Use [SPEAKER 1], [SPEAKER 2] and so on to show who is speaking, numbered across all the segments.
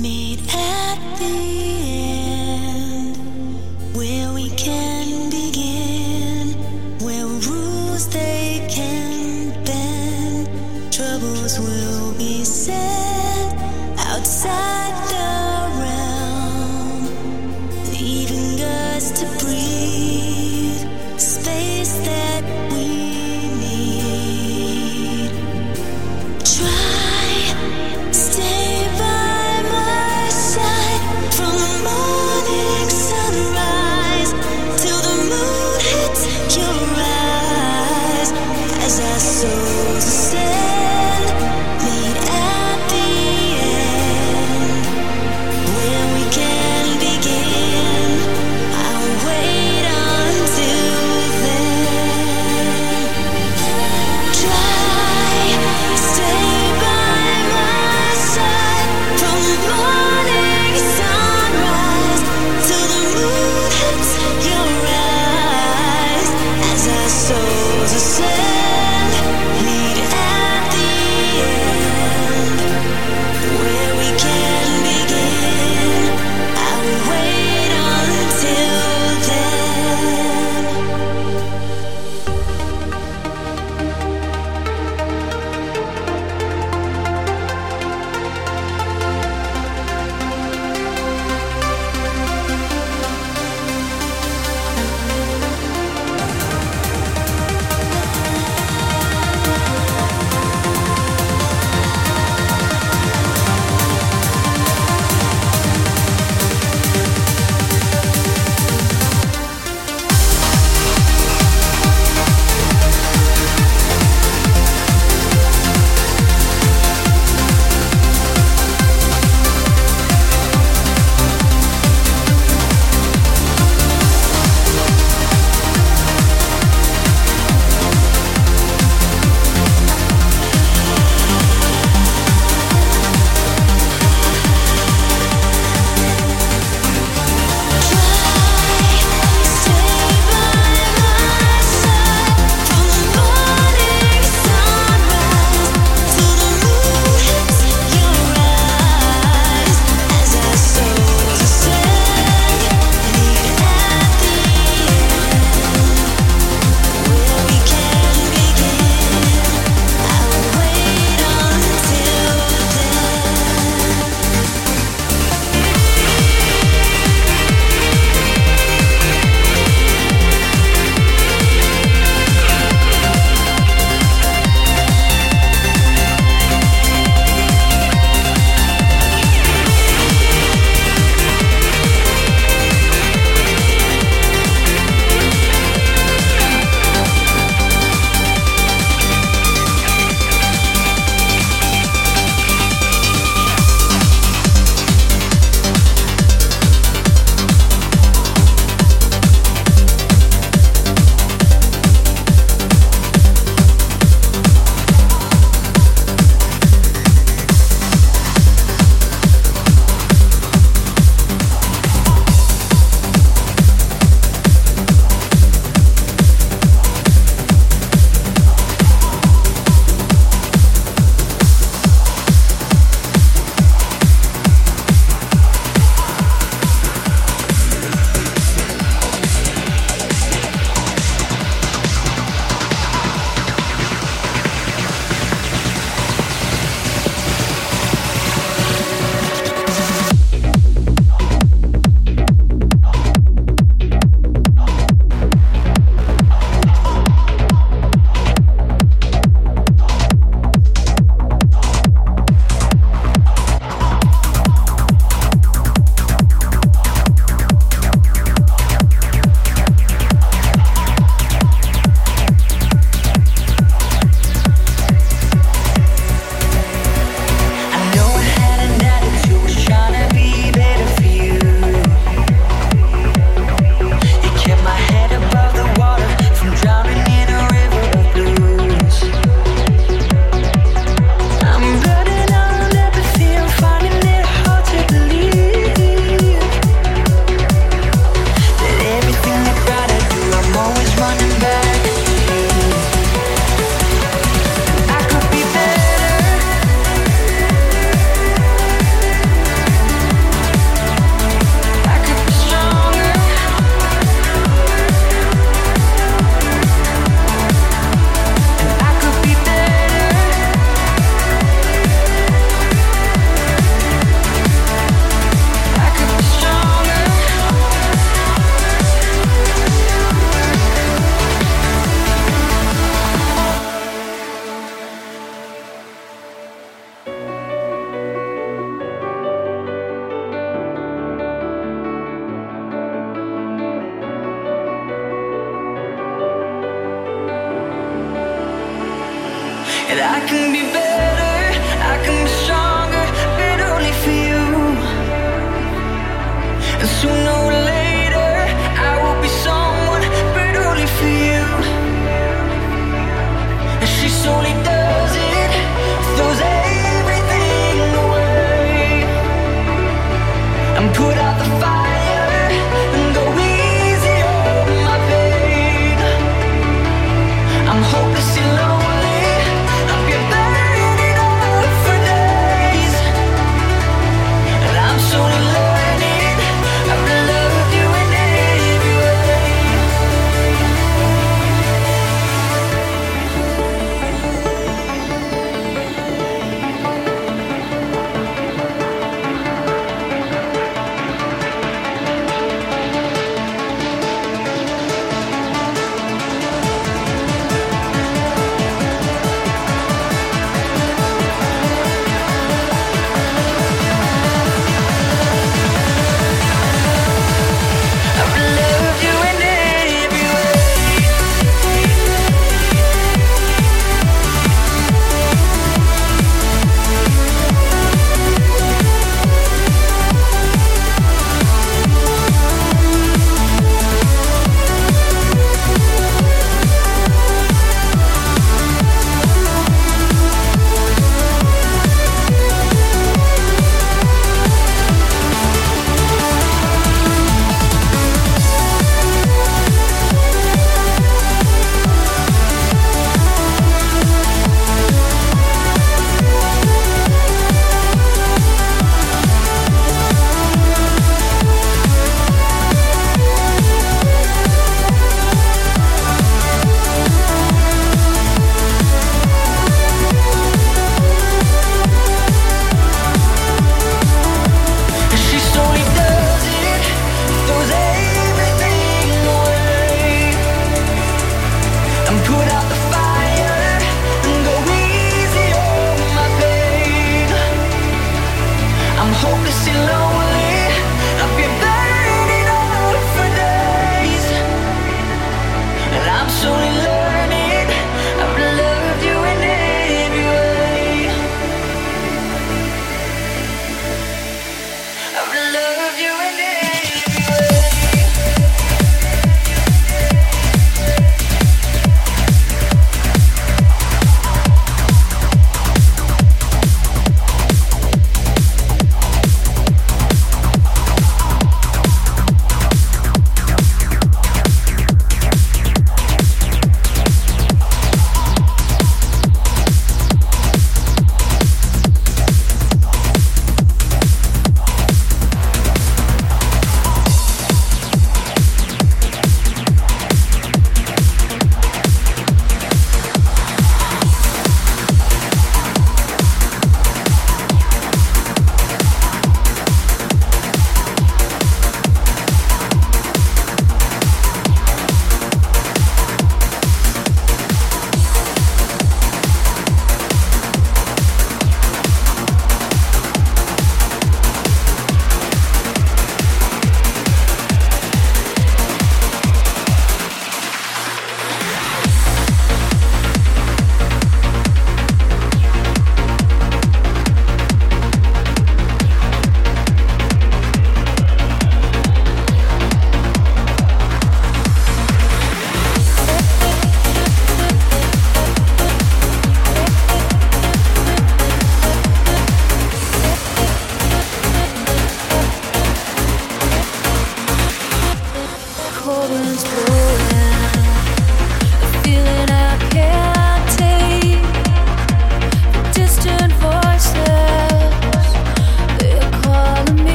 [SPEAKER 1] me.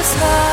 [SPEAKER 1] was high